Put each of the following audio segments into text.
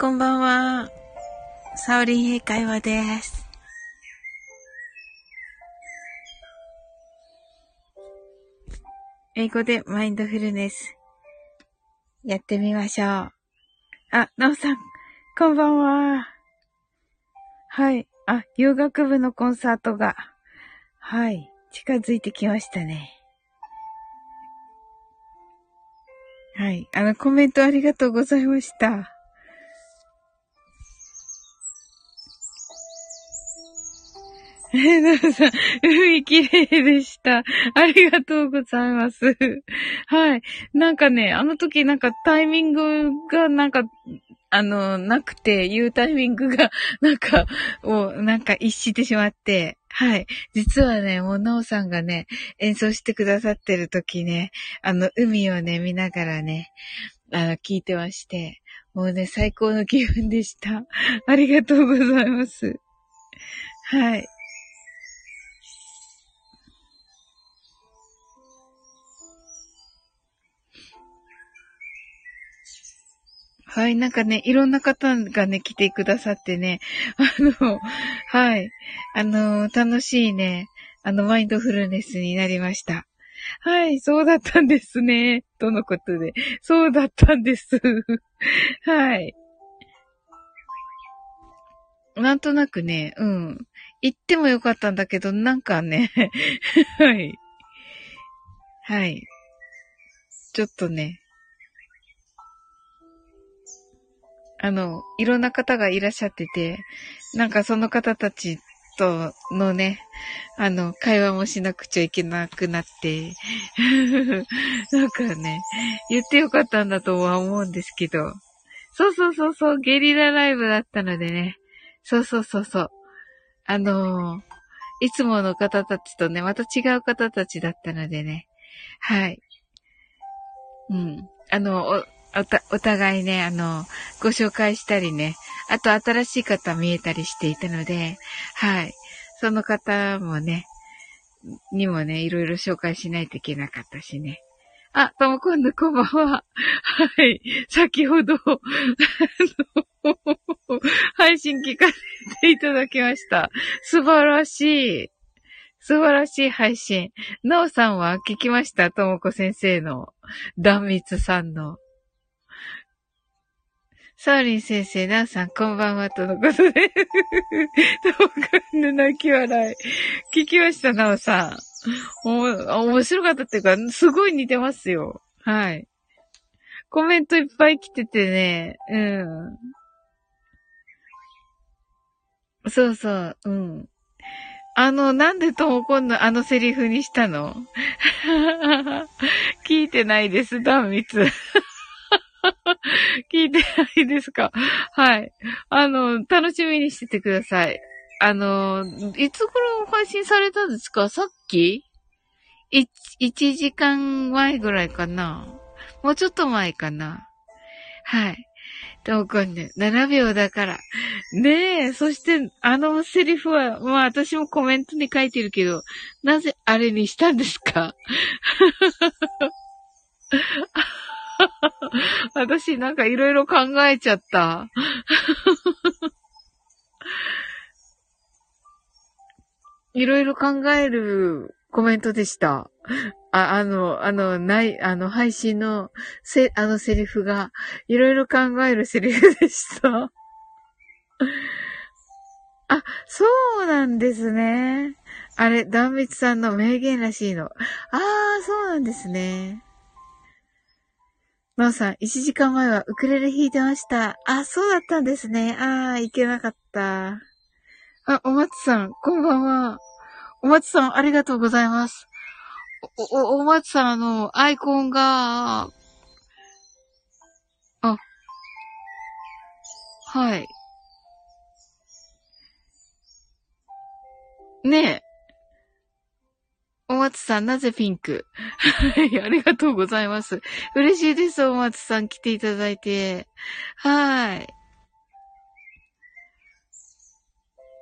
こんばんは。サオリン英会話です。英語でマインドフルネス。やってみましょう。あ、なおさん、こんばんは。はい。あ、洋楽部のコンサートが、はい、近づいてきましたね。はい。あの、コメントありがとうございました。えなさん、海綺麗でした。ありがとうございます。はい。なんかね、あの時なんかタイミングがなんか、あの、なくて、言うタイミングが、なんか、を、なんか一してしまって、はい。実はね、もう、なおさんがね、演奏してくださってる時ね、あの、海をね、見ながらね、あの、聞いてまして、もうね、最高の気分でした。ありがとうございます。はい。はい、なんかね、いろんな方がね、来てくださってね、あの、はい、あの、楽しいね、あの、マインドフルネスになりました。はい、そうだったんですね。とのことで。そうだったんです。はい。なんとなくね、うん。行ってもよかったんだけど、なんかね、はい。はい。ちょっとね、あの、いろんな方がいらっしゃってて、なんかその方たちとのね、あの、会話もしなくちゃいけなくなって、なんかね、言ってよかったんだとは思うんですけど、そうそうそうそう、ゲリラライブだったのでね、そうそうそうそう、あのー、いつもの方たちとね、また違う方たちだったのでね、はい。うん。あの、おた、お互いね、あの、ご紹介したりね、あと新しい方見えたりしていたので、はい。その方もね、にもね、いろいろ紹介しないといけなかったしね。あ、とも今度こんばんは。はい。先ほど、あの、配信聞かせていただきました。素晴らしい。素晴らしい配信。なおさんは聞きました？ともこ先生の、断蜜さんの。サーリン先生、ナンさん、こんばんは、とのことで。どうかね、泣き笑い。聞きました、ナオさん。お、面白かったっていうか、すごい似てますよ。はい。コメントいっぱい来ててね、うん。そうそう、うん。あの、なんでともこんのあのセリフにしたの？聞いてないです、断密。聞いてないですか？はい。あの、楽しみにしててください。あの、いつ頃配信されたんですか？さっき ?1、1時間前ぐらいかなもうちょっと前かなはい。どうかね、7秒だから。ねえ、そして、あのセリフは、まあ私もコメントに書いてるけど、なぜあれにしたんですか？私なんかいろいろ考えちゃった。いろいろ考えるコメントでした。あ、あの、あの、ない、あの、配信の、せ、あのセリフが、いろいろ考えるセリフでした。あ、そうなんですね。あれ、断蜜さんの名言らしいの。ああ、そうなんですね。まおさん、1時間前はウクレレ弾いてました。あ、そうだったんですね。ああ、いけなかった。あ、お松さん、こんばんは。お松さん、ありがとうございます。お、お、お松さん、の、アイコンが、あ、はい。ねえ。お松さん、なぜピンク？はい、ありがとうございます。嬉しいです、お松さん来ていただいて。はい。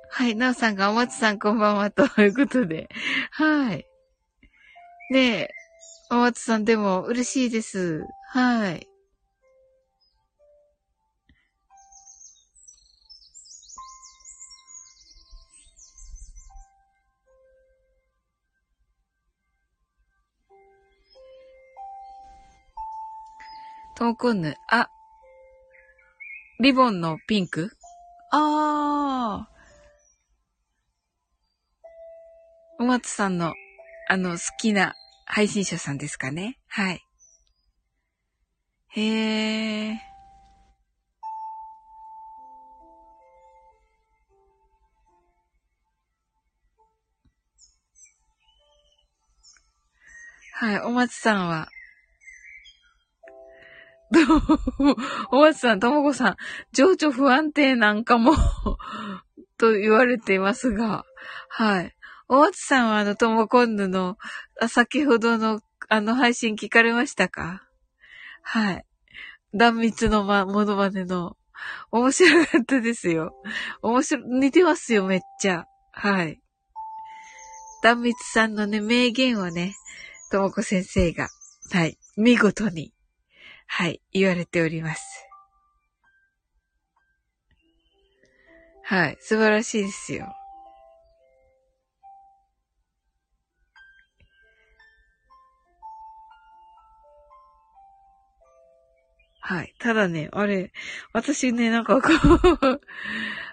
はい、なおさんがお松さんこんばんは、ということで。はい。ねえ、お松さんでも嬉しいです。はい。トモコンヌ。あ、リボンのピンク？あー。お松さんの、あの、好きな配信者さんですかね？はい。へー。はい、お松さんは、お松さん、ともこさん、情緒不安定なんかも と言われていますが、はい。お松さんはあの、ともこんぬの、先ほどの、あの、配信聞かれましたか？はい。断密のま、ものまねの、面白かったですよ。面白、似てますよ、めっちゃ。はい。断密さんのね、名言をね、ともこ先生が、はい、見事にはい、言われております。はい、素晴らしいですよ。はい。ただね、あれ、私ね、なんかこう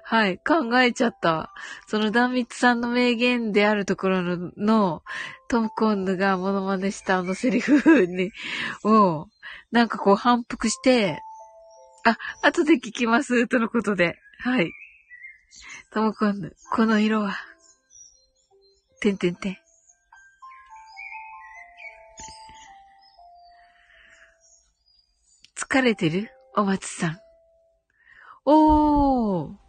はい、考えちゃった。その断密さんの名言であるところの、のトムコンヌがモノマネしたあのセリフに、を、なんかこう反復して、あ、後で聞きます、とのことで。はい。ともこんぬ、この色は、てんてんてん。疲れてる？お松さん。おー。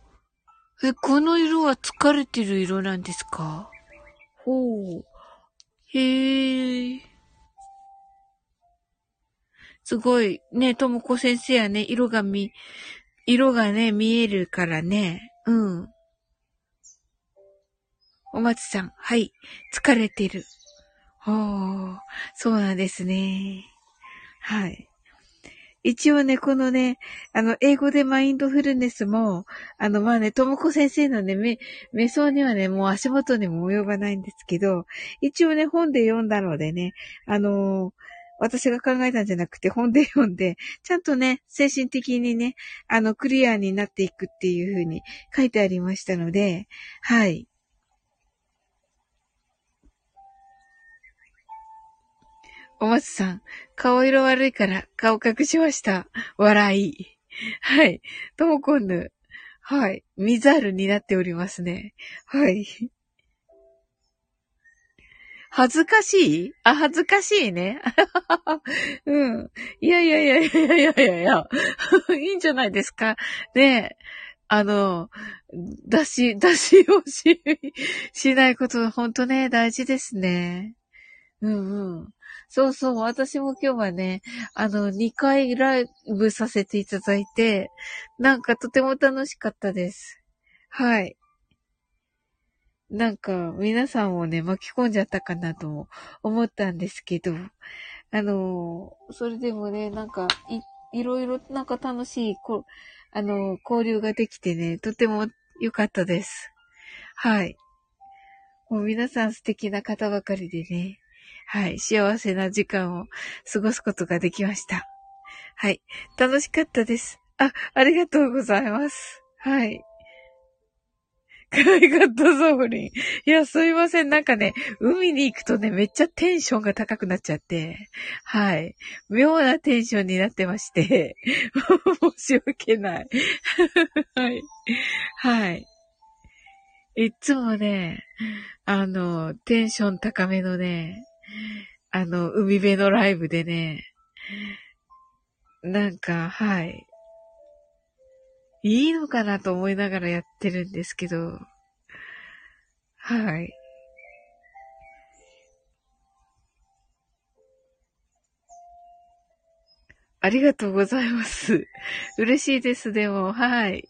え、この色は疲れてる色なんですか？ほう。へー。すごい、ね、ともこ先生はね、色が見、色がね、見えるからね。うん。お松さん、はい、疲れてる。ほう、そうなんですね。はい。一応ね、このね、あの、英語でマインドフルネスも、あの、まあね、ともこ先生のね、め、瞑想にはね、もう足元にも及ばないんですけど、一応ね、本で読んだのでね、あのー私が考えたんじゃなくて本で読んで、ちゃんとね、精神的にね、あの、クリアになっていくっていう風に書いてありましたので、はい。お松さん、顔色悪いから顔隠しました。笑い。はい。ともこんぬ。はい。見ざるになっておりますね。はい。恥ずかしい？あ、恥ずかしいね。うん。いやいやいやいやいやいやいや。いいんじゃないですか？ねえあの、出し、出しをし、しないこと、ほんとね、大事ですね。うんうん。そうそう、私も今日はね、あの、2回ライブさせていただいて、なんかとても楽しかったです。はい。なんか、皆さんをね、巻き込んじゃったかなと思ったんですけど、あの、それでもね、なんか、い、いろいろ、なんか楽しい、こあの、交流ができてね、とても良かったです。はい。もう皆さん素敵な方ばかりでね、はい、幸せな時間を過ごすことができました。はい、楽しかったです。あ、ありがとうございます。はい。可愛かった、ソフリン。いや、すいません。なんかね、海に行くとね、めっちゃテンションが高くなっちゃって、はい。妙なテンションになってまして、申し訳ない。はい。はい。いつもね、あの、テンション高めのね、あの、海辺のライブでね、なんか、はい。いいのかなと思いながらやってるんですけど、はい。ありがとうございます。嬉しいです、でも、はい。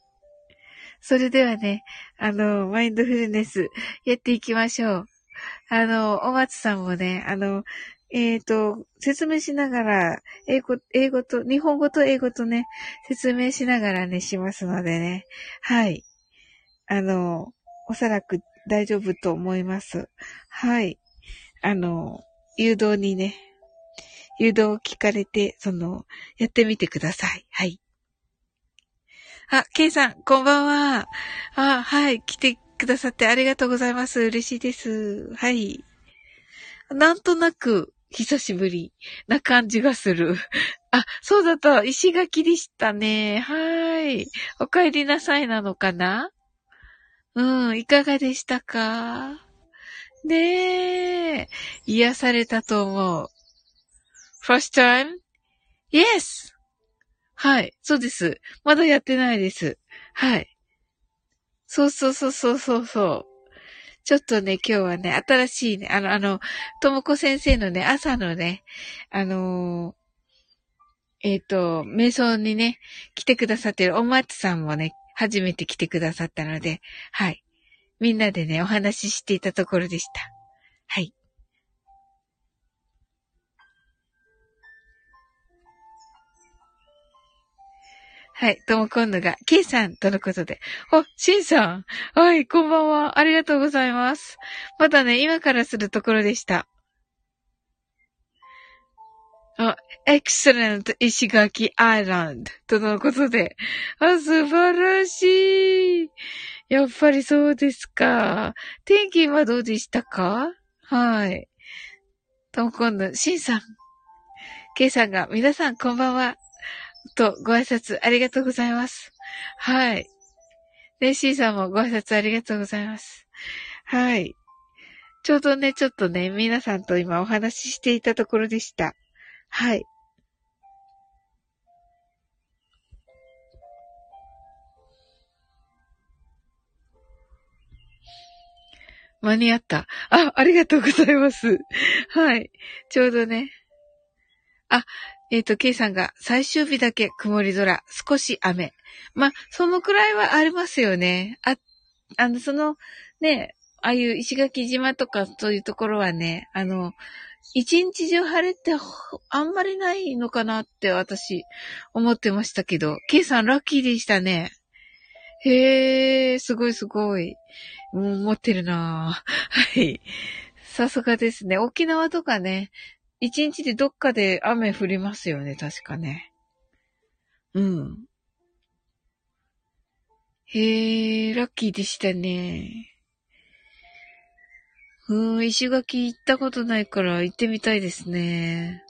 それではね、あの、マインドフルネスやっていきましょう。あの、お松さんもね、あの、えっ、ー、と、説明しながら、英語、英語と、日本語と英語とね、説明しながらね、しますのでね。はい。あの、おそらく大丈夫と思います。はい。あの、誘導にね、誘導を聞かれて、その、やってみてください。はい。あ、ケイさん、こんばんは。あ、はい、来てくださってありがとうございます。嬉しいです。はい。なんとなく、久しぶりな感じがする。あ、そうだった。石垣でしたね。はい。お帰りなさいなのかな？うん、いかがでしたか？ねえ。癒されたと思う。first time?Yes! はい。そうです。まだやってないです。はい。そうそうそうそうそうそう。ちょっとね、今日はね、新しいね、あの、あの、ともこ先生のね、朝のね、あのー、えっ、ー、と、瞑想にね、来てくださってるお松さんもね、初めて来てくださったので、はい。みんなでね、お話ししていたところでした。はい。はい。とも今度が、ケイさんとのことで。あ、シンさん。はい、こんばんは。ありがとうございます。またね、今からするところでした。あ、エクセレント石垣アイランドとのことで。あ、素晴らしい。やっぱりそうですか。天気はどうでしたか？はい。とも今度、シンさん。ケイさんが、皆さんこんばんは。と、ご挨拶ありがとうございます。はい。ね、シーさんもご挨拶ありがとうございます。はい。ちょうどね、ちょっとね、皆さんと今お話ししていたところでした。はい。間に合った。あ、ありがとうございます。はい。ちょうどね。あ、えっ、ー、と、ケイさんが最終日だけ曇り空、少し雨。まあ、そのくらいはありますよね。あ、あの、その、ね、ああいう石垣島とかそういうところはね、あの、一日中晴れってあんまりないのかなって私思ってましたけど、ケイさんラッキーでしたね。へえ、すごいすごい。もう持ってるなぁはい。さすがですね。沖縄とかね、一日でどっかで雨降りますよね、確かね。うん。へえ、ラッキーでしたね。うん、石垣行ったことないから行ってみたいですね。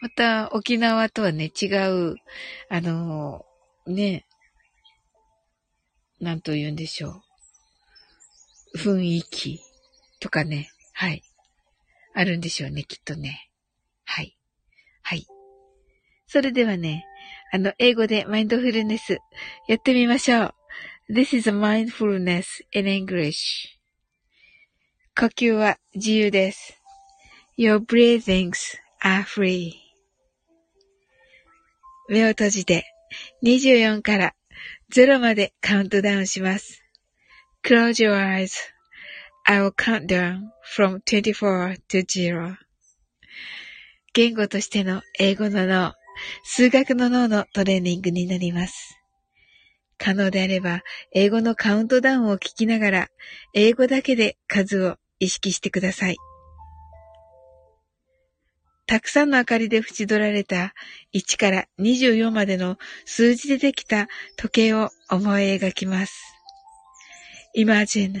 また沖縄とはね、違う、あの、ね、なんと言うんでしょう。雰囲気とかね、はい。あるんでしょうね、きっとね。はい。はい。それではね、あの、英語でマインドフルネスやってみましょう。This is a mindfulness in English. 呼吸は自由です。Your breathings are free. 目を閉じて24から0までカウントダウンします。Close your eyes. I will count down from 24 to 0. 言語としての英語の脳、数学の脳のトレーニングになります。可能であれば、英語のカウントダウンを聞きながら、英語だけで数を意識してください。たくさんの明かりで縁取られた1から24までの数字でできた時計を思い描きます。Imagine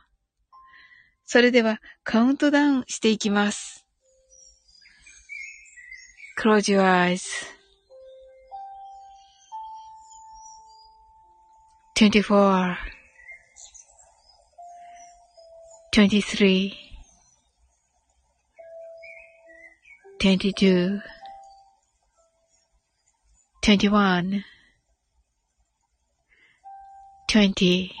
それではカウントダウンしていきます。Close your eyes. 24 23 22 21 20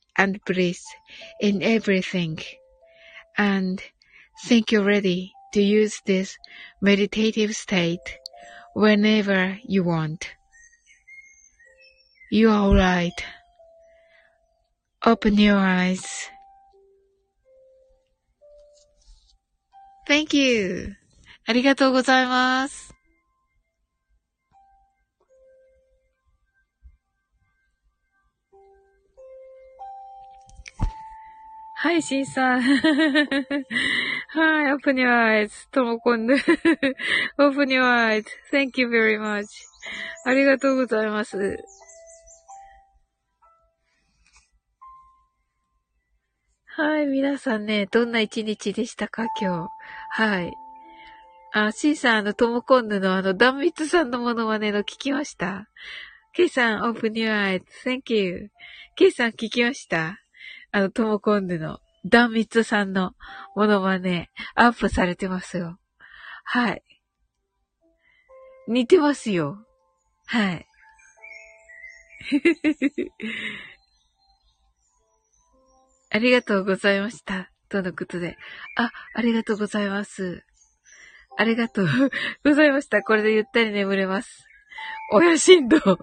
and bliss in everything. And think you're ready to use this meditative state whenever you want. You're alright. Open your eyes. Thank you. ありがとうございます。 はい、しんさん。はい、open your eyes. ともこんぬ。open your eyes. Thank you very much. ありがとうございます。はい、皆さんね、どんな一日でしたか、今日。はい。あ、シーさん、あの、ともこんぬのあの、断蜜さんのものまねの聞きました？ケイさん、open your eyes. Thank you. ケイさん聞きました？あの、ともこんぬの、断蜜さんのものまね、アップされてますよ。はい。似てますよ。はい。ありがとうございました。とのことで。あ、ありがとうございます。ありがとうございました。これでゆったり眠れます。親振動。あ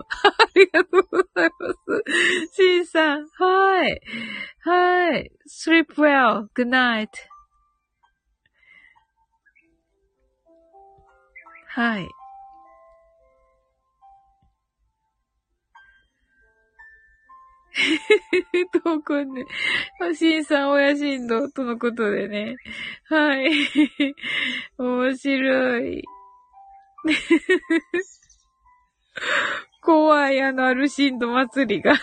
りがとうございます。シンさん。はい。はい。sleep well. good night. はい。どこね。シンさん、親振動とのことでね。はい。面白い。怖い、あの、アルシンド祭りが。は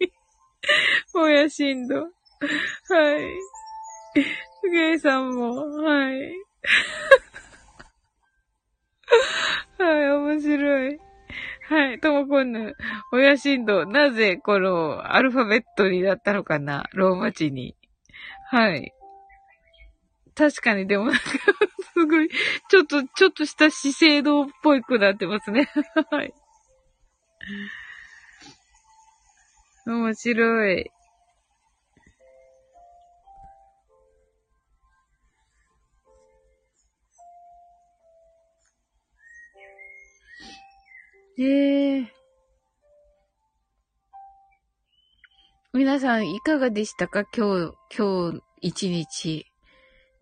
い親振動。はい。ゲイさんも、はい。はい、面白い。はい、ともこんぬ、親振動、なぜこのアルファベットになったのかな？ローマ字に。はい。確かに、でも、すごい、ちょっと、ちょっとした資生堂っぽいくなってますね。はい。面白い。ええ皆さんいかがでしたか？今日、今日一日。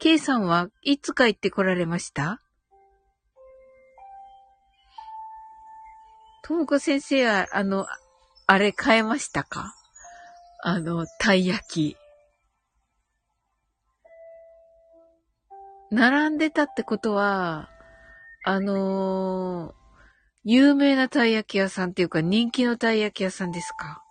K さんはいつ帰ってこられました？ともこ先生は、あの、あれ変えましたか？あの、たい焼き。並んでたってことは、あのー有名なたい焼き屋さんっていうか人気のたい焼き屋さんですか？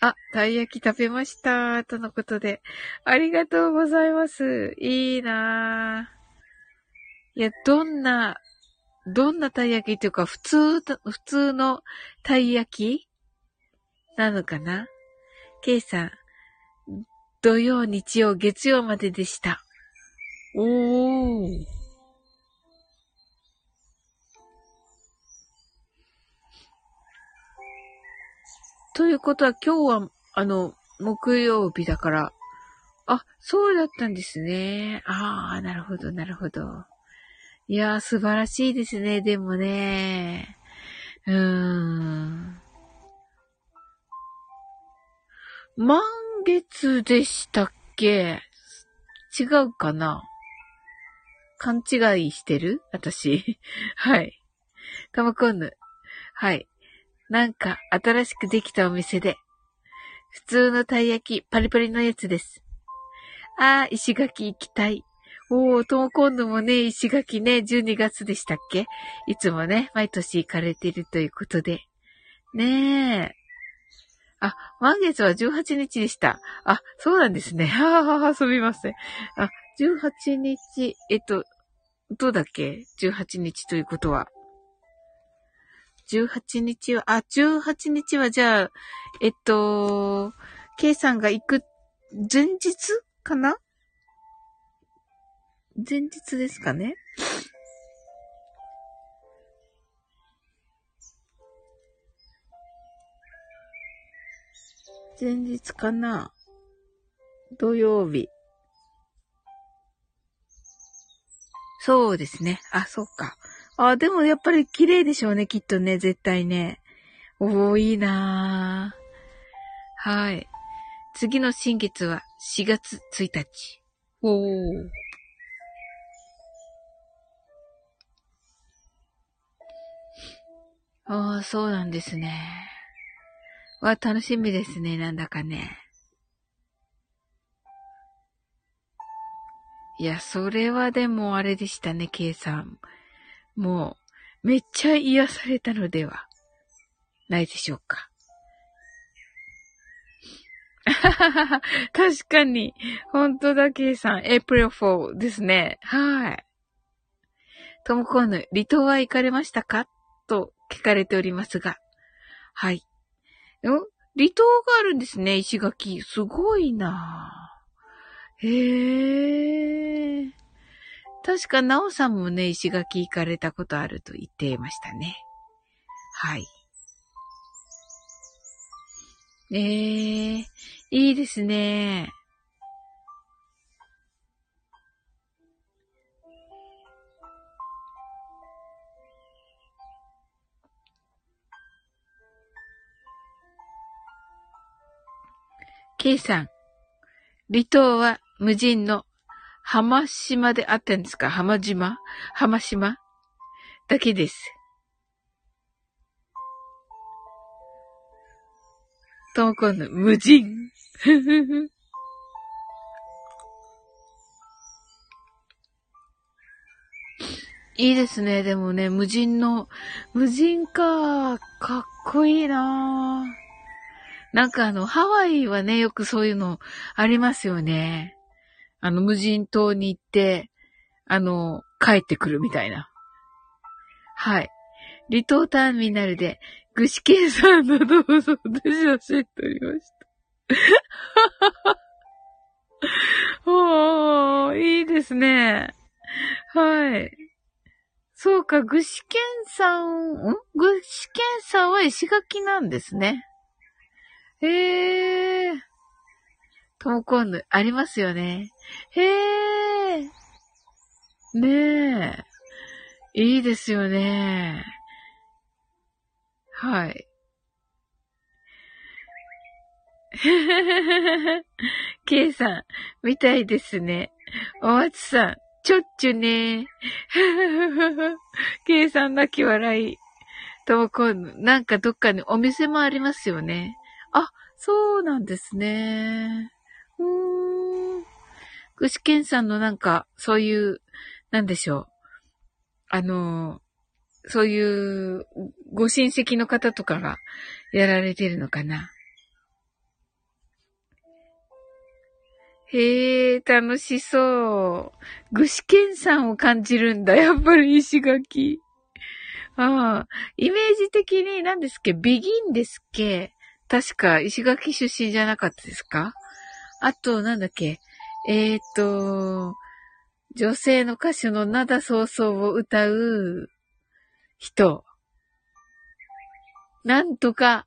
あ、たい焼き食べました。とのことで。ありがとうございます。いいなぁ。いや、どんな、どんなたい焼きっていうか、普通、普通のたい焼き？なのかな ?K さん、土曜、日曜、月曜まででした。おー。ということは今日は、あの、木曜日だから、あ、そうだったんですね。ああ、なるほど、なるほど。いやー、素晴らしいですね、でもね。うーん。満月でしたっけ？違うかな？勘違いしてる？私。はい。カマコンヌ。はい。なんか、新しくできたお店で。普通のたい焼き、パリパリのやつです。あー、石垣行きたい。おー、とも今度もね、石垣ね、12月でしたっけ？いつもね、毎年行かれてるということで。ねえ。あ、満月は18日でした。あ、そうなんですね。ははは、すみません。あ、18日、えっと、どうだっけ ?18 日ということは。18日は、あ、18日はじゃあ、えっと、K さんが行く前日かな？前日ですかね？前日かな？土曜日。そうですね。あ、そうか。あ、でもやっぱり綺麗でしょうね、きっとね、絶対ね。おー、いいなー。はい。次の新月は4月1日。おー。ああ、そうなんですね。わ、楽しみですね、なんだかね。いや、それはでもあれでしたね、K さん。もう、めっちゃ癒されたのではないでしょうか。確かに。本当だ、K さん。April 4ですね。はい。ともこぬ、離島は行かれましたか？と聞かれておりますが。はい。ん離島があるんですね、石垣。すごいなへえ。確か、なおさんもね、石垣行かれたことあると言っていましたね。はい。ええー、いいですね。K さん、離島は無人の浜島であったんですか？浜島？浜島？だけです。ともこの無人。いいですね。でもね、無人の、無人か。かっこいいな。なんかあの、ハワイはね、よくそういうのありますよね。あの、無人島に行って、あの、帰ってくるみたいな。はい。離島ターミナルで、具志堅さんのどうぞ、私は知っておりました。おー、いいですね。はい。そうか、具志堅さん、ん？具志堅さんは石垣なんですね。へえ。トモコンヌ、ありますよね。へえ。ねえ。いいですよね。はい。ケイさん、みたいですね。お松さん、ちょっちゅね。ケイさん泣き笑い。ともこん、なんかどっかにお店もありますよね。あ、そうなんですね。うーん。具志堅さんのなんか、そういう、なんでしょう。あの、そういう、ご親戚の方とかがやられてるのかな。へえ、楽しそう。具志堅さんを感じるんだ。やっぱり石垣。ああ、イメージ的に何ですっけ？ビギンですっけ？確か石垣出身じゃなかったですか？あと、なんだっけ？えー、っと、女性の歌手の灘そうそうを歌う人。なんとか、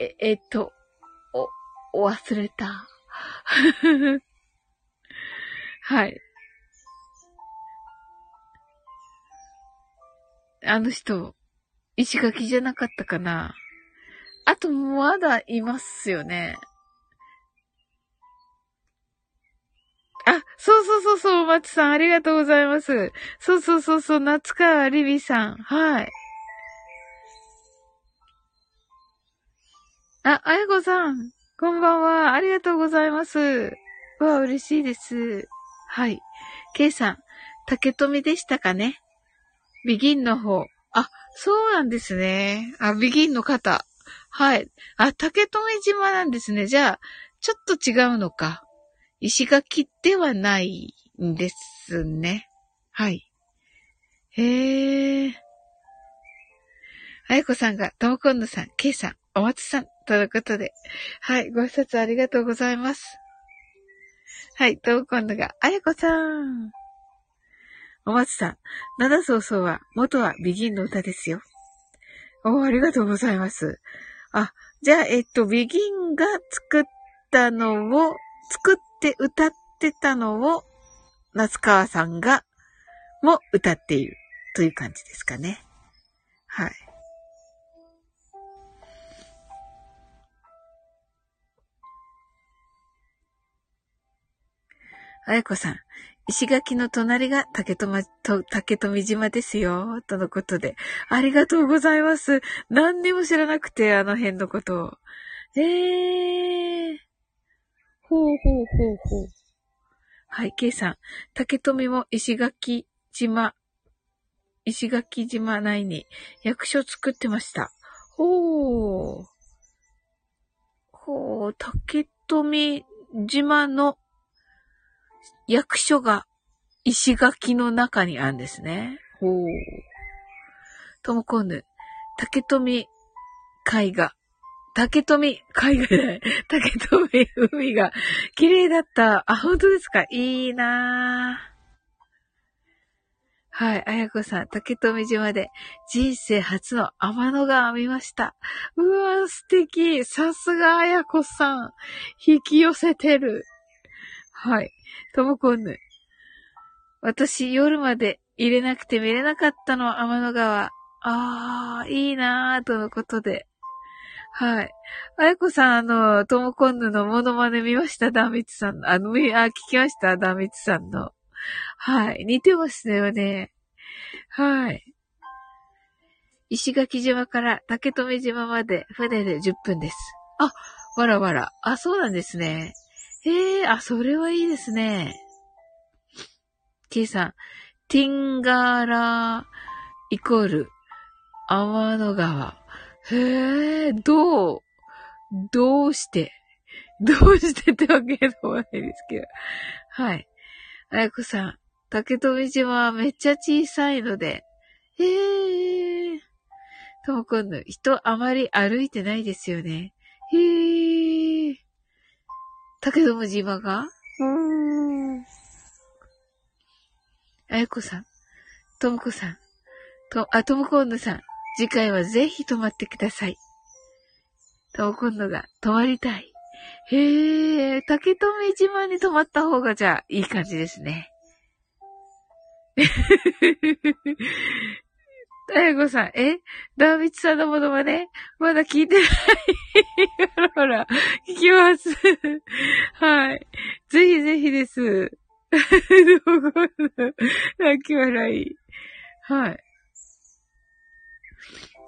え、えっと、お、忘れた。はい。あの人、石垣じゃなかったかな。あと、まだいますよね。あ、そうそうそうそう、松さん、ありがとうございます。そうそうそうそう、夏川りびさん。はい。あ、あやこさん、こんばんは。ありがとうございます。わ、嬉しいです。はい。ケイさん、竹富でしたかねビギンの方。あ、そうなんですね。あ、ビギンの方。はい。あ、竹富島なんですね。じゃあ、ちょっと違うのか。石垣ではないんですね。はい。へえ。あやこさんが、ともこんのさん、けいさん、お松さん、ということで。はい、ご挨拶ありがとうございます。はい、ともこんのが、あやこさん。お松さん、七そうそうは、元はビギンの歌ですよ。おありがとうございます。あ、じゃあ、えっと、ビギンが作ったのを、作っって歌ってたのを、夏川さんが、も歌っているという感じですかね。はい。あやこさん、石垣の隣が竹富、竹富島ですよ。とのことで。ありがとうございます。何にも知らなくて、あの辺のことを。ええー。ほうほうほうほう。はい、ケイさん。竹富も石垣島、石垣島内に役所作ってました。ほう。ほう、竹富島の役所が石垣の中にあるんですね。ほう。ともこんぬ、竹富海が、竹富海がない、竹富海が綺麗だった。あ、本当ですか？いいなぁ。はい。あやこさん、竹富島で人生初の天の川見ました。うわ素敵。さすがあやこさん。引き寄せてる。はい。ともこんぬ。私、夜まで入れなくて見れなかったの、天の川。あー、いいなー、とのことで。はい。あやこさん、あの、ともこんぬのモノマネ見ました？ダーミツさんの。あの、あ、聞きました？ダーミツさんの。はい。似てますよね。はい。石垣島から竹富島まで船で10分です。あ、わらわら。あ、そうなんですね。へえ、あ、それはいいですね。K さん、ティンガーラーイコール、天の川。へえ、どう、どうして、どうしてってわけでもないですけど。はい。あやこさん、竹富島はめっちゃ小さいので、へえ。とも今度、人あまり歩いてないですよね。へえ。竹富島が？うーん。あやこさん、ともこさん、と、あ、ともこんのさん、次回はぜひ泊まってください。ともこんのが泊まりたい。へえ、竹富島に泊まった方がじゃあいい感じですね。あやこさん、え？ダービッツさんのものまねまだ聞いてない。ほらほら、聞きます。はい。ぜひぜひです。泣き笑い。はい。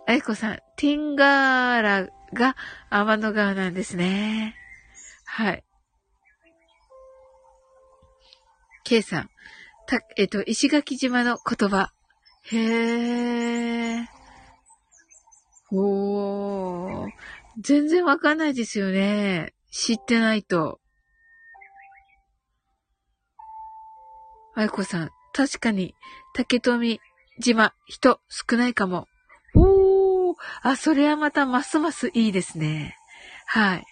あやこさん、ティンガーラが天の川なんですね。はい。ケイさん、た、えっと、石垣島の言葉。へー。おー。全然わかんないですよね。知ってないと。あいこさん、確かに、竹富島、人少ないかも。あ、それはまたますますいいですね。はい。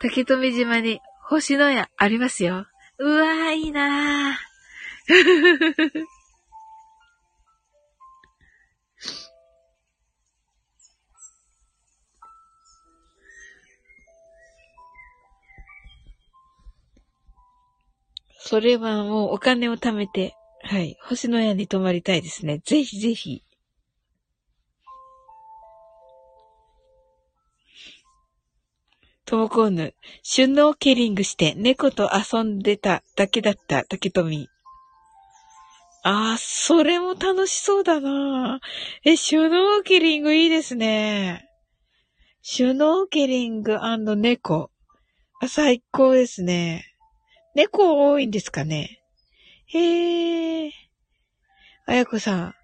竹富島に星のやありますよ。うわー、いいなー。それはもうお金を貯めて、はい、星の屋に泊まりたいですね。ぜひぜひ。トモコーヌ、シュノーケリングして猫と遊んでただけだった竹富。ああ、それも楽しそうだなえ、シュノーケリングいいですね。シュノーケリング猫。あ、最高ですね。猫多いんですかねへえ。あやこさん、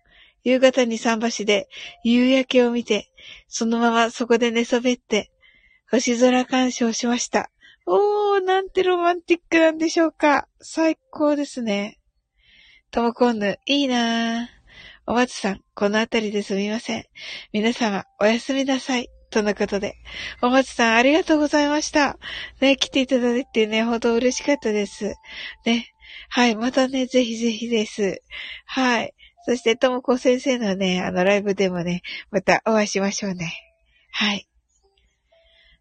夕方に桟橋で夕焼けを見て、そのままそこで寝そべって、星空鑑賞しました。おー、なんてロマンティックなんでしょうか。最高ですね。ともこんぬ、いいなぁ。お松さん、このあたりですみません。皆様、おやすみなさい。とのことで。お松さん、ありがとうございました。ね、来ていただいてね、ほど嬉しかったです。ね。はい、またね、ぜひぜひです。はい。そして、ともこ先生のね、あの、ライブでもね、またお会いしましょうね。はい。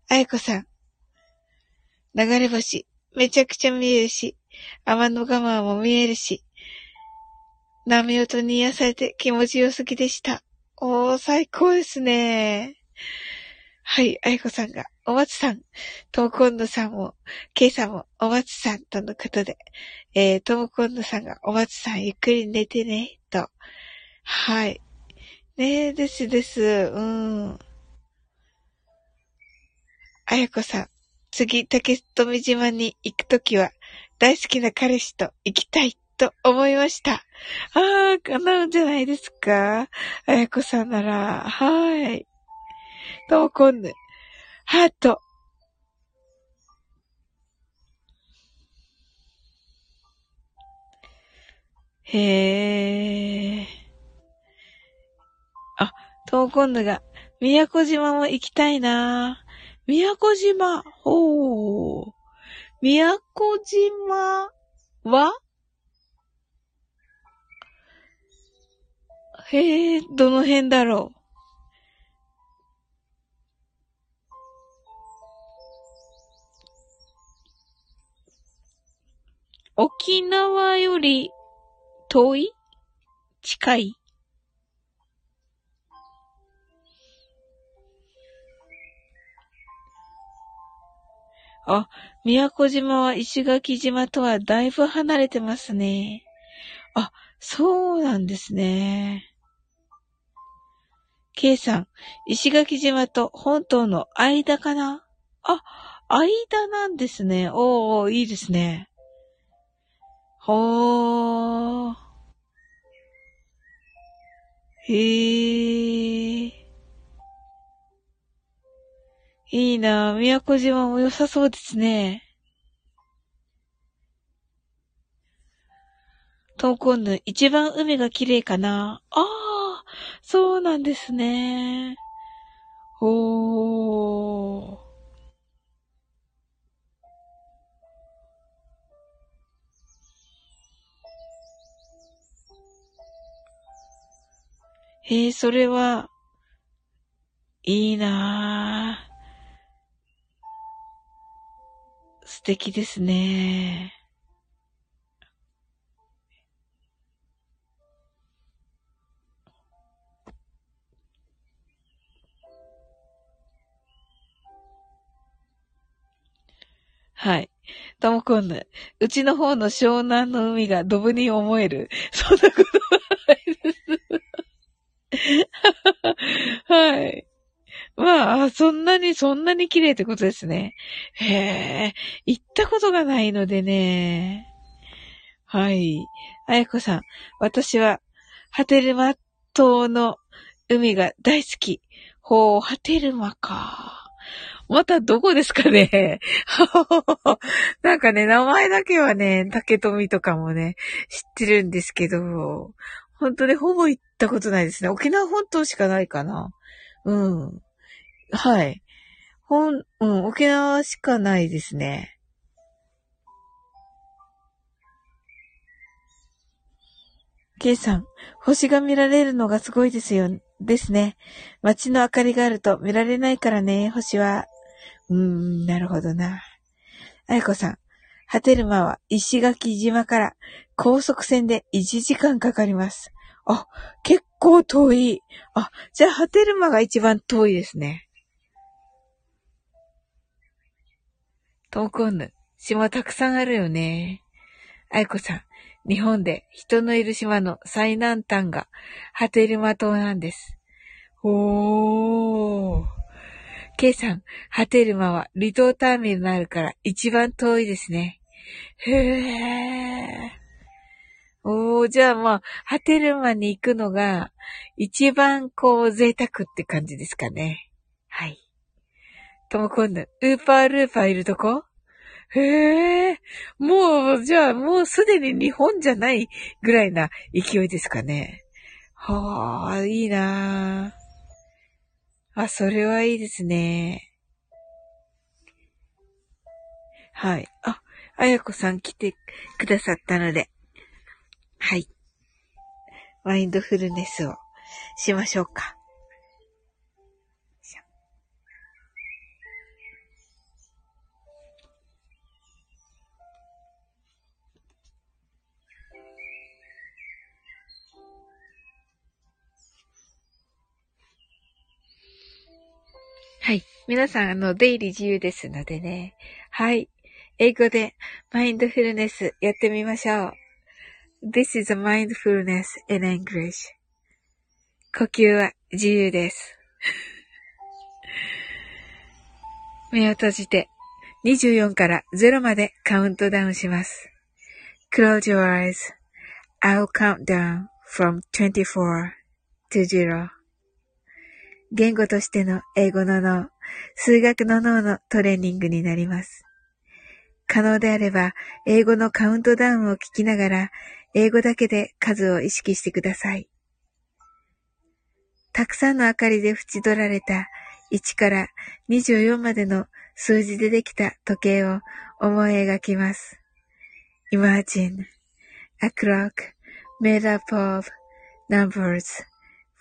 あやこさん。流れ星、めちゃくちゃ見えるし、天の我慢も見えるし、波音に癒されて気持ちよすぎでした。おー、最高ですね。はい、あやこさんが、お松さん、ともこんのさんも、けいさんも、お松さんとのことで、えー、ともこんのさんが、お松さん、ゆっくり寝てね、と。はい。ねえ、ですです。うん。あやこさん、次、竹富島に行くときは、大好きな彼氏と行きたいと思いました。ああ、叶うんじゃないですか？あやこさんなら、はーい。ともこんぬ、ハート。へえ。あ、ともこんぬが、宮古島も行きたいなぁ宮古島、ほう。宮古島は？へえ、どの辺だろう？沖縄より遠い？近い？あ、宮古島は石垣島とはだいぶ離れてますね。あ、そうなんですね。K さん、石垣島と本島の間かな？あ、間なんですね。おー、いいですね。ほー。へー。いいなぁ。宮古島も良さそうですね。トーコンヌ、一番海が綺麗かなああ、そうなんですね。おー。えー、それは、いいなぁ。素敵ですね。はい。ともこんぬ。うちの方の湘南の海がドブに思える。そんなことはないです。はい。まあ、そんなに、そんなに綺麗ってことですね。へえ、行ったことがないのでね。はい。あやこさん、私は、ハテルマ島の海が大好き。ほう、ハテルマか。またどこですかね なんかね、名前だけはね、竹富とかもね、知ってるんですけど、本当にほぼ行ったことないですね。沖縄本島しかないかな。うん。はい。ほん、うん、沖縄しかないですね。ケイさん、星が見られるのがすごいですよ、ですね。街の明かりがあると見られないからね、星は。うーん、なるほどな。あやこさん、ハテルマは石垣島から高速船で1時間かかります。あ、結構遠い。あ、じゃあハテルマが一番遠いですね。トーコンヌ、島たくさんあるよね。あやこさん、日本で人のいる島の最南端がハテルマ島なんです。おー。ケイさん、ハテルマは離島ターミナルから一番遠いですね。へー。おー、じゃあまあ、ハテルマに行くのが一番こう贅沢って感じですかね。はい。とも今度、ウーパールーパーいるとこ？へえ、もう、じゃあ、もうすでに日本じゃないぐらいな勢いですかね。はあ、いいなあ。あ、それはいいですね。はい。あ、あやこさん来てくださったので、はい。マインドフルネスをしましょうか。はい。皆さん、あの、出入り自由ですのでね。はい。英語でマインドフルネスやってみましょう。This is a mindfulness in English. 呼吸は自由です。目を閉じて24から0までカウントダウンします。Close your eyes.I'll count down from 24 to 0. 言語としての英語の脳、数学の脳のトレーニングになります。可能であれば、英語のカウントダウンを聞きながら、英語だけで数を意識してください。たくさんの明かりで縁取られた1から24までの数字でできた時計を思い描きます。Imagine a clock made up of numbers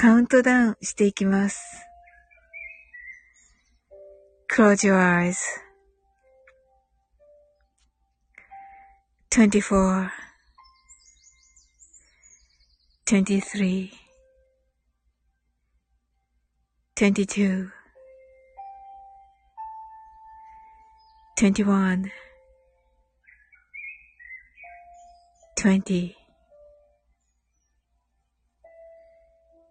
カウントダウンしていきます。Close your eyes. 24 23 22 21 20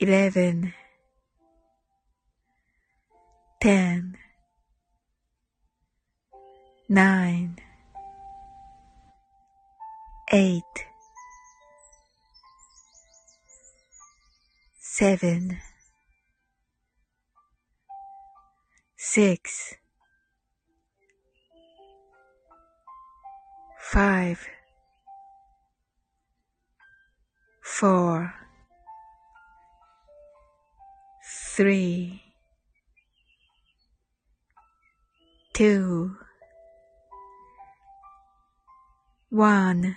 eleven, ten, nine, eight, seven, six, five, four, three, two, one,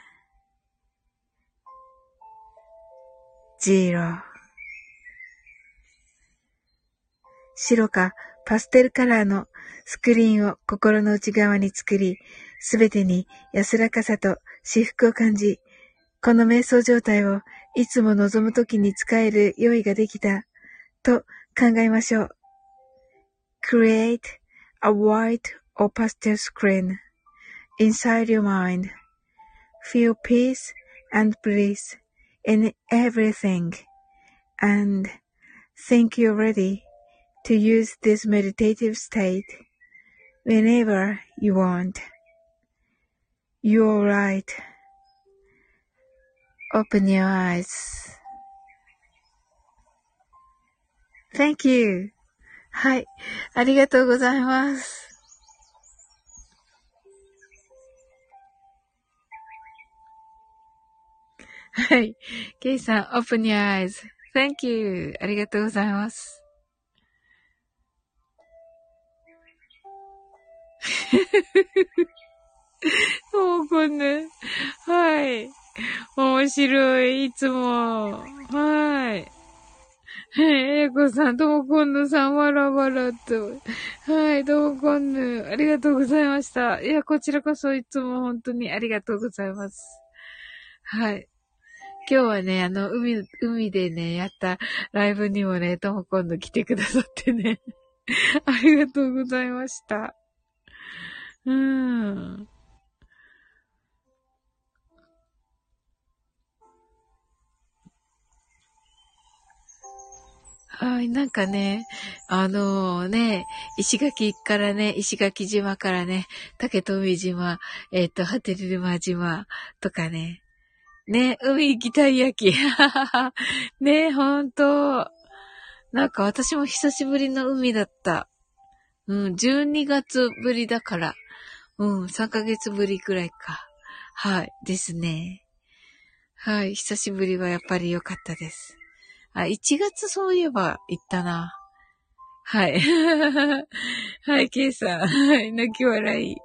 zero. 白かパステルカラーのスクリーンを心の内側に作り、すべてに安らかさと至福を感じ、この瞑想状態をいつも望むときに使える用意ができたと考えましょう。Create a white or pastel screen inside your mind. Feel peace and bliss in everything and think you're ready to use this meditative state whenever you want. You're right. Open your eyes. Thank you. はい。ありがとうございます。はい。ケイさん、open your eyes.Thank you. ありがとうございます。もうこんな、はい。面白い、いつも。はい。えい、こさん、ともこんぬさん、わらわらと。はい、ともこんぬ、ありがとうございました。いや、こちらこそいつも本当にありがとうございます。はい。今日はね、あの、海、海でね、やったライブにもね、とも今度来てくださってね。ありがとうございました。うーん。はい、なんかね、あのー、ね、石垣からね、石垣島からね、竹富島、えっ、ー、と、ハテルルマ島とかね、ね、海行きたい焼き。ね、ほんと。なんか私も久しぶりの海だった。うん、12月ぶりだから。うん、3ヶ月ぶりくらいか。はい、ですね。はい、久しぶりはやっぱり良かったです。あ、1月そういえば行ったな。はい。はい、ケイさん。はい、泣き笑い。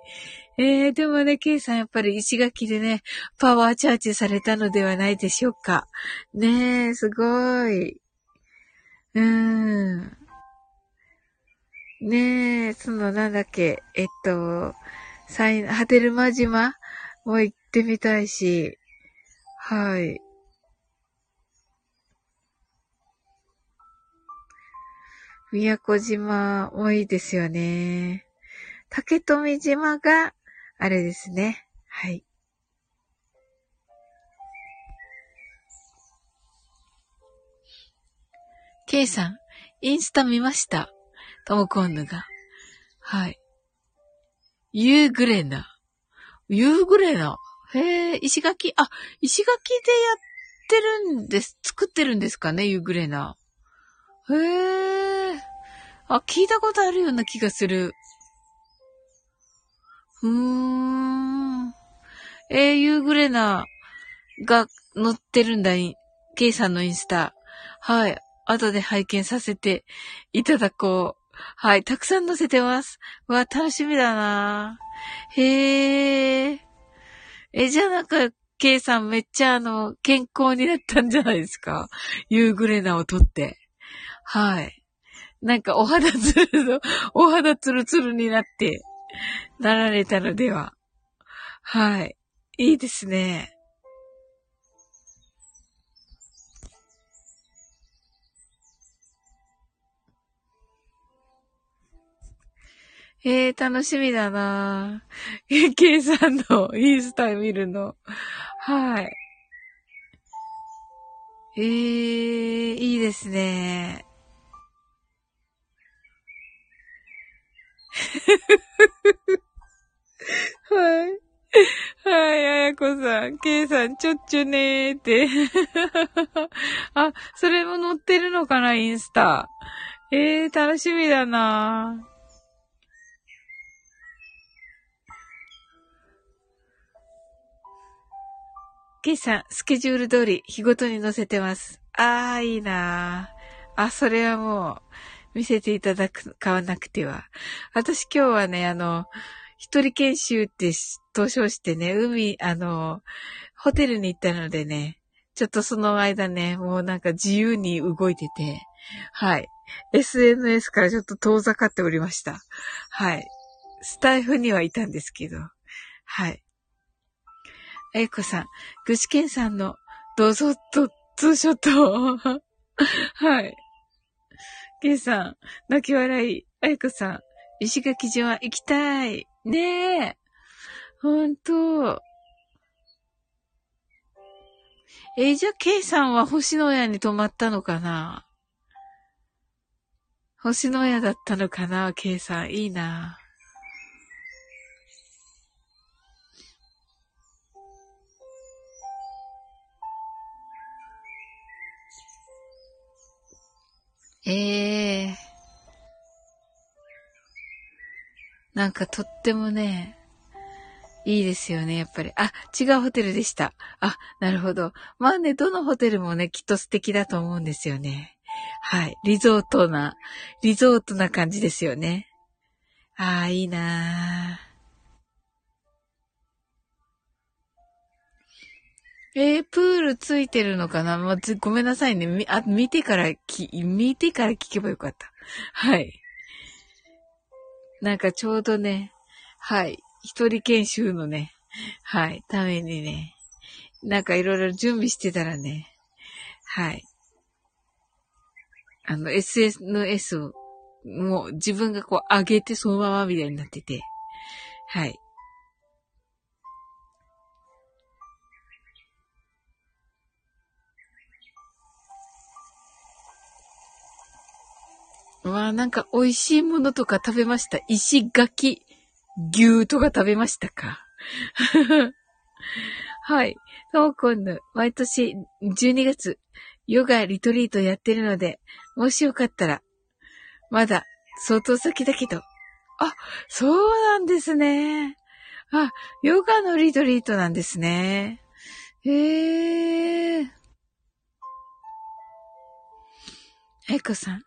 えー、でもね、ケイさんやっぱり石垣でね、パワーチャージされたのではないでしょうか。ねえ、すごい。うーん。ねえ、そのなんだっけ、えっと、サイン、ハテルマ島も行ってみたいし、はい。宮古島もいですよね。竹富島が、あれですね。はい。K さん、インスタ見ました？トモコンヌが。はい。ユーグレナ。ユーグレナ。へえ、石垣、あ、石垣でやってるんです、作ってるんですかね、ユーグレナ。へえ。あ、聞いたことあるような気がする。うーん。えー、ユーグレナが載ってるんだい、ケイさんのインスタ。はい。後で拝見させていただこう。はい。たくさん載せてます。わ、楽しみだなへえ。え、じゃあなんか、ケイさんめっちゃあの、健康になったんじゃないですか？ユーグレナをとって。はい。なんかお肌つるの、お肌つるつるになって、なられたのでは。はい。いいですね。ええー、楽しみだなぁ。ケイさんのインスタ見るの。はい。ええー、いいですね。はい。はい、あやこさん、けいさん、ちょっちゅねーって。あ、それも載ってるのかな、インスタ。ええー、楽しみだなケイさん、スケジュール通り、日ごとに載せてます。あー、いいなあ、それはもう、見せていただく、買わなくては。私今日はね、あの、一人研修ってと称してね、海、あの、ホテルに行ったのでね、ちょっとその間ね、もうなんか自由に動いてて、はい。SNS からちょっと遠ざかっておりました。はい。スタイフにはいたんですけど、はい。えいこさん、具志堅さんの、どうぞと、ツーショット。はい。けいさん、泣き笑い。あいこさん、石垣島行きたい。ねえ。ほんと。えじゃあ、ケイさんは星の親に泊まったのかな？星の親だったのかなケイさん。いいな。ええー、なんかとってもね、いいですよね、やっぱり。あ、違うホテルでした。あ、なるほど。まあね、どのホテルもね、きっと素敵だと思うんですよね。はい。リゾートな、リゾートな感じですよね。ああ、いいなぁ。えー、プールついてるのかな？まあ、ごめんなさいね。み、あ、見てからき、見てから聞けばよかった。はい。なんかちょうどね、はい。一人研修のね、はい。ためにね、なんかいろいろ準備してたらね、はい。あの、SNS を、もう自分がこう上げてそのままみたいになってて、はい。わあ、なんか美味しいものとか食べました？石垣牛とか食べましたか？はい。トーコンヌ、毎年12月、ヨガリトリートやってるので、もしよかったら、まだ相当先だけど。あ、そうなんですね。あ、ヨガのリトリートなんですね。へえ。えこさん、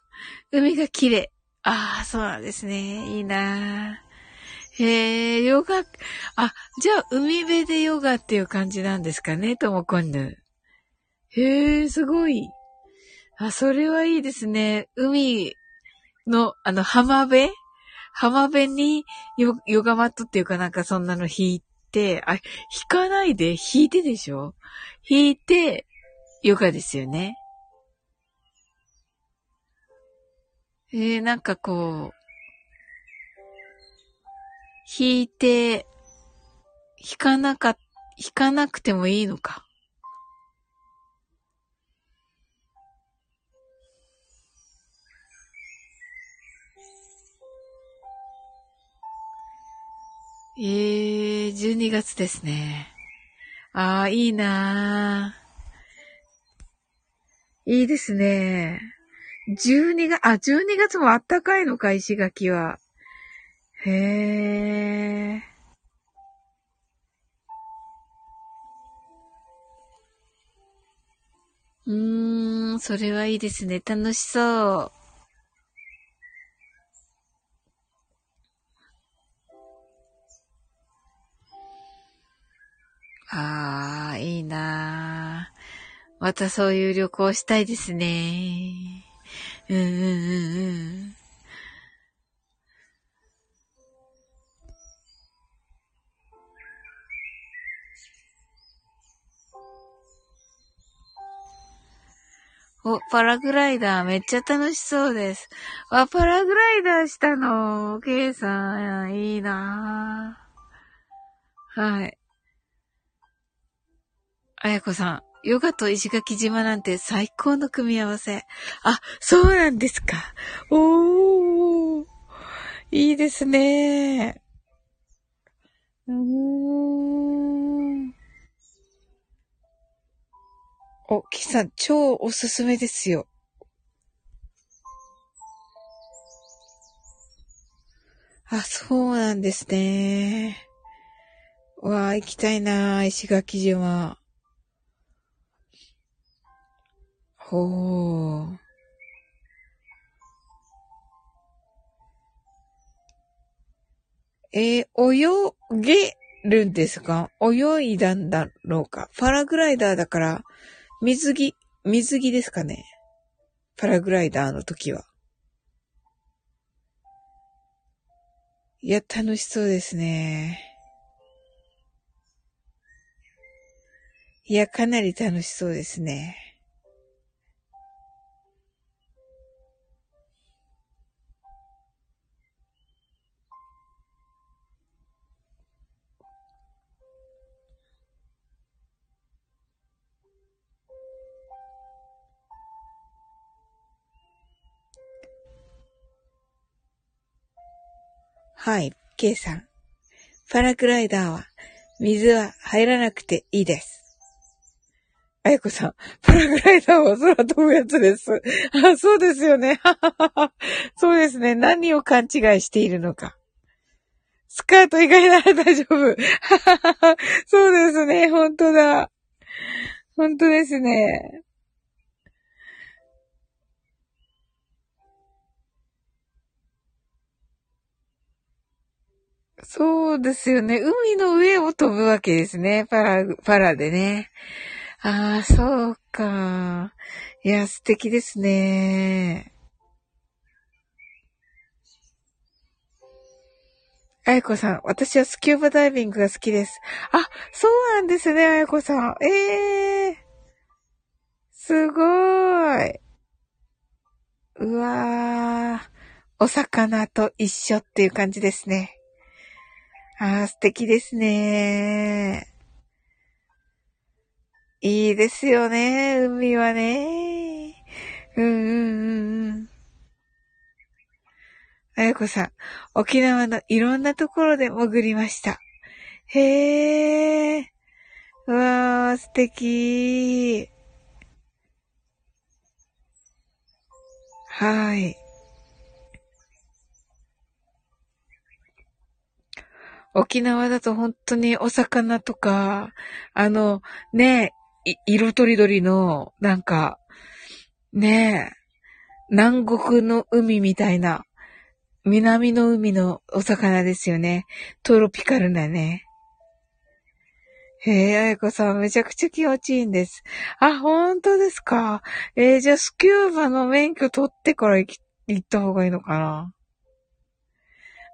海が綺麗。ああ、そうなんですね。いいなへえ、ヨガ、あ、じゃあ、海辺でヨガっていう感じなんですかね、ともこんぬ。へえ、すごい。あ、それはいいですね。海の、あの、浜辺？浜辺にヨヨガマットっていうかなんかそんなの引いて、あ、引かないで引いてでしょ？引いて、ヨガですよね。えー、なんかこう、弾いて、弾かなか、弾かなくてもいいのか。ええー、12月ですね。ああ、いいなーいいですね。12月、あ、12月もあったかいのか、石垣は。へえ。うーん、それはいいですね。楽しそう。ああ、いいなまたそういう旅行したいですね。うんうんうんうん。お、パラグライダーめっちゃ楽しそうです。わ、パラグライダーしたの？ケイさん、いいなはい。あやこさん、ヨガと石垣島なんて最高の組み合わせ。あ、そうなんですか。おー。いいですね。うーん。お、キさん、超おすすめですよ。あ、そうなんですね。わあ、行きたいな石垣島。ほう。えー、泳げるんですか？泳いだんだろうか？パラグライダーだから、水着、水着ですかね？パラグライダーの時は。いや、楽しそうですね。いや、かなり楽しそうですね。はい、K さん。パラグライダーは、水は入らなくていいです。あやこさん、パラグライダーは空飛ぶやつです。あ、そうですよね。そうですね。何を勘違いしているのか。スカート以外なら大丈夫。そうですね。本当だ。本当ですね。そうですよね。海の上を飛ぶわけですね。パラ、パラでね。ああ、そうか。いや、素敵ですね。あやこさん、私はスキューバダイビングが好きです。あ、そうなんですね、あやこさん。ええー、すごーい。うわー。お魚と一緒っていう感じですね。ああ、素敵ですね。いいですよね、海はね。うんうんうんうん。あやこさん、沖縄のいろんなところで潜りました。へえ。うわー、素敵。はい。沖縄だと本当にお魚とか、あの、ねえ、色とりどりの、なんか、ねえ、南国の海みたいな、南の海のお魚ですよね。トロピカルなね。へえ、あやこさん、めちゃくちゃ気持ちいいんです。あ、本当ですか？えー、じゃあ、スキューバの免許取ってから行った方がいいのかな？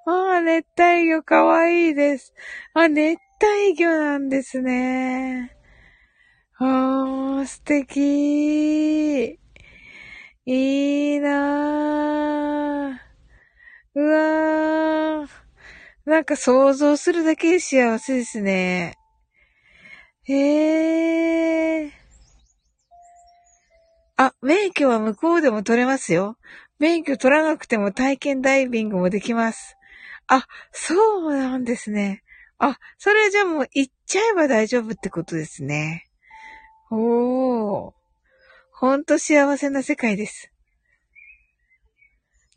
ああ、熱帯魚かわいいです。あ、熱帯魚なんですね。ああ、素敵。いいなぁ。うわぁ。なんか想像するだけで幸せですね。へえ。あ、免許は向こうでも取れますよ。免許取らなくても体験ダイビングもできます。あ、そうなんですね。あ、それじゃもう行っちゃえば大丈夫ってことですね。おー。ほんと幸せな世界です。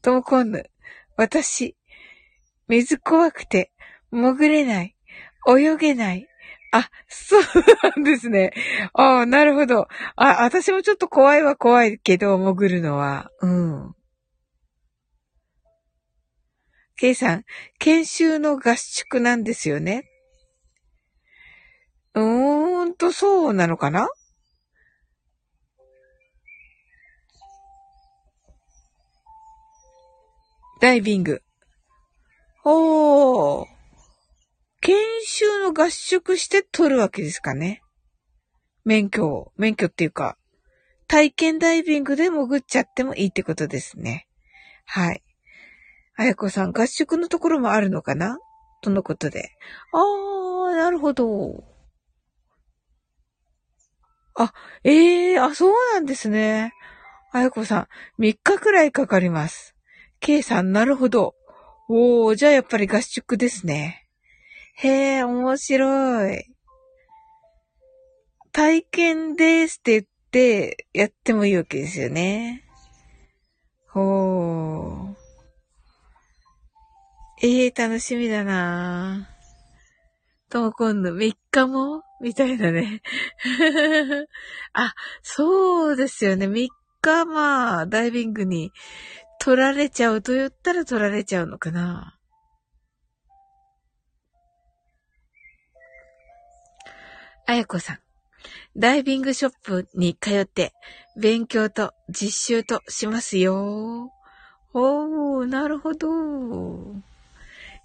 トモコンヌ。私、水怖くて、潜れない、泳げない。あ、そうなんですね。ああ、なるほど。あ、私もちょっと怖いは怖いけど、潜るのは。うん。ケイさん、研修の合宿なんですよね。うーんと、そうなのかな？ダイビング。おー。研修の合宿して取るわけですかね。免許を、免許っていうか、体験ダイビングで潜っちゃってもいいってことですね。はい。あやこさん、合宿のところもあるのかな？とのことで。あー、なるほど。あ、ええー、あ、そうなんですね。あやこさん、3日くらいかかります。K さん、なるほど。おー、じゃあやっぱり合宿ですね。へえ、面白い。体験ですって言ってやってもいいわけですよね。ほー。ええー、楽しみだなとも今度3日も？みたいなね。あ、そうですよね。3日、まあ、ダイビングに取られちゃうと言ったら取られちゃうのかな。あやこさん。ダイビングショップに通って、勉強と実習としますよ。おー、なるほど。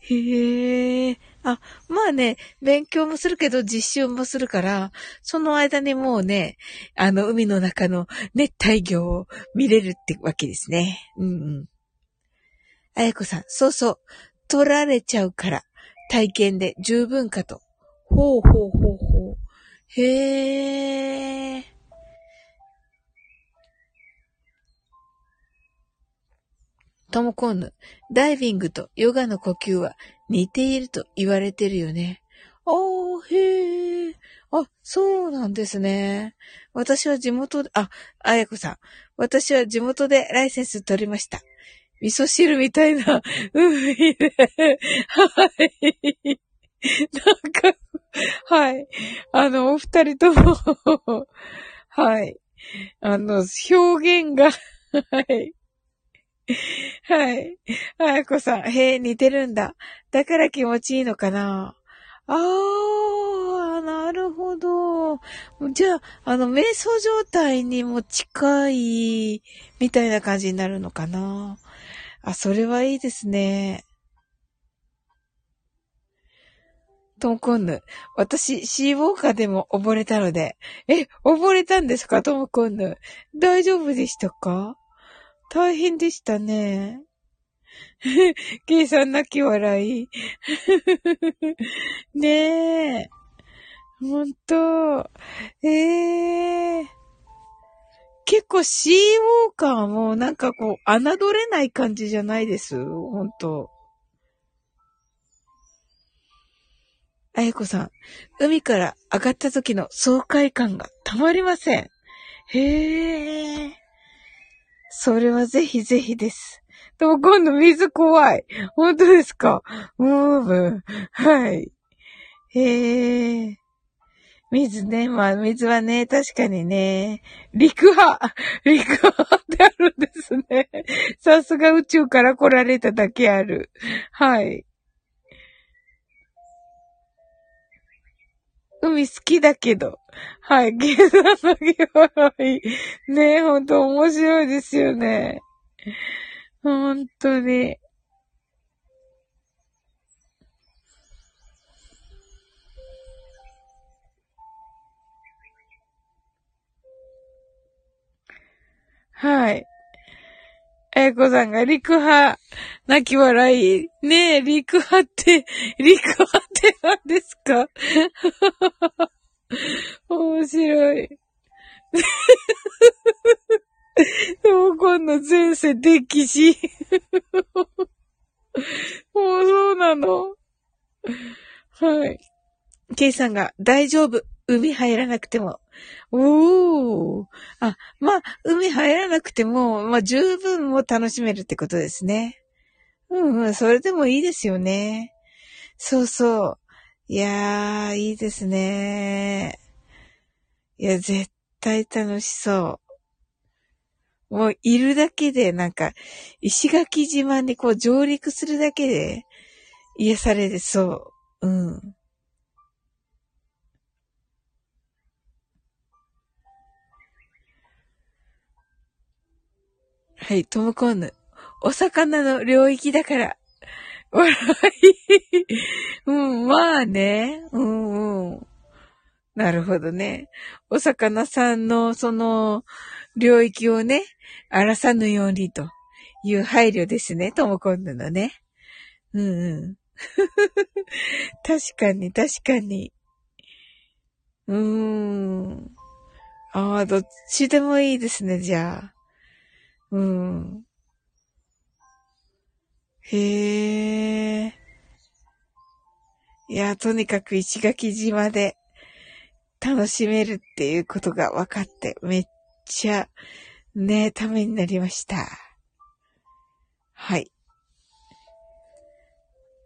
へえ。あ、まあね、勉強もするけど実習もするから、その間にもうね、あの、海の中の熱帯魚を見れるってわけですね。うんうん。あやこさん、そうそう。取られちゃうから、体験で十分かと。ほうほうほうほう。へえ。トモコンヌ、ダイビングとヨガの呼吸は似ていると言われてるよね。ああ、へえ。あ、そうなんですね。私は地元で、あ、あやこさん。私は地元でライセンス取りました。味噌汁みたいな海で、はい。なんか、はい。あの、お二人ともはい。あの、表現がはい。はい。あやこさん、へえ、似てるんだ。だから気持ちいいのかな。あー、なるほど。じゃあ、あの、瞑想状態にも近い、みたいな感じになるのかな。あ、それはいいですね。トムコンヌ。私、シーウォーカーでも溺れたので。え、溺れたんですかトムコンヌ。大丈夫でしたか？大変でしたね。ケイさん泣き笑い。ねえ。ほんと。ええー、結構シーウォーカーもなんかこう、侮れない感じじゃないです？ほんと。あやこさん、海から上がった時の爽快感がたまりません。へえ。それはぜひぜひです。でも今度水怖い。本当ですか？ムーブ。はい。へえ。水ね。まあ、水はね、確かにね。陸派陸派ってあるんですね。さすが宇宙から来られただけある。はい。海好きだけど。はい。計算のぎ笑い。ねえ、ほんと面白いですよね。ほんとに。はい。えやこさんが陸派、泣き笑い。ねえ、陸派って、陸派って何ですか？面白い。で も今度前世歴史。もうそうなの。はい。ケイさんが大丈夫。海入らなくても。おー。あ、まあ、海入らなくても、まあ、十分も楽しめるってことですね。うんうん、それでもいいですよね。そうそう。いやー、いいですね。いや、絶対楽しそう。もう、いるだけで、なんか、石垣島にこう上陸するだけで、癒されるそう。うん。はい、トムコーヌ。お魚の領域だから。笑い。うん、まあね。うんうん。なるほどね。お魚さんのその領域をね、荒らさぬようにという配慮ですね。トムコンヌのね。うんうん。確かに、確かに。うーん。ああ、どっちでもいいですね、じゃあ。うん。へえ。いや、とにかく石垣島で楽しめるっていうことが分かって、めっちゃ、ね、ためになりました。はい。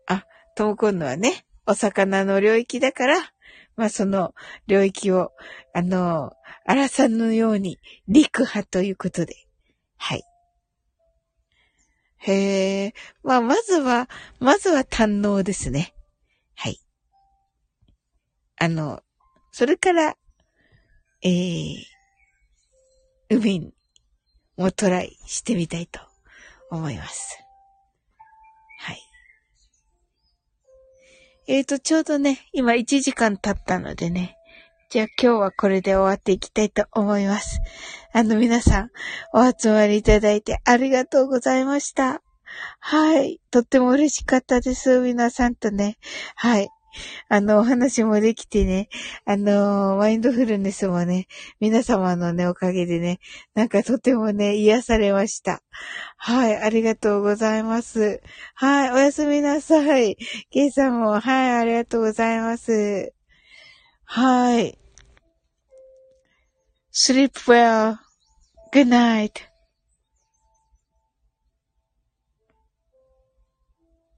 あ、とも今度はね、お魚の領域だから、まあその領域を、あの、荒さんのように陸派ということで、はい。へえ。まあ、まずは、まずは堪能ですね。はい。あの、それから、えー、海もトライしてみたいと思います。はい。えーと、ちょうどね、今1時間経ったのでね、じゃあ今日はこれで終わっていきたいと思います。あの皆さん、お集まりいただいてありがとうございました。はい。とっても嬉しかったです。皆さんとね。はい。あの、お話もできてね、あの、マインドフルネスもね、皆様のね、おかげでね、なんかとてもね、癒されました。はい、ありがとうございます。はい、おやすみなさい。ケイさんも、はい、ありがとうございます。はい。Sleep well. Good night.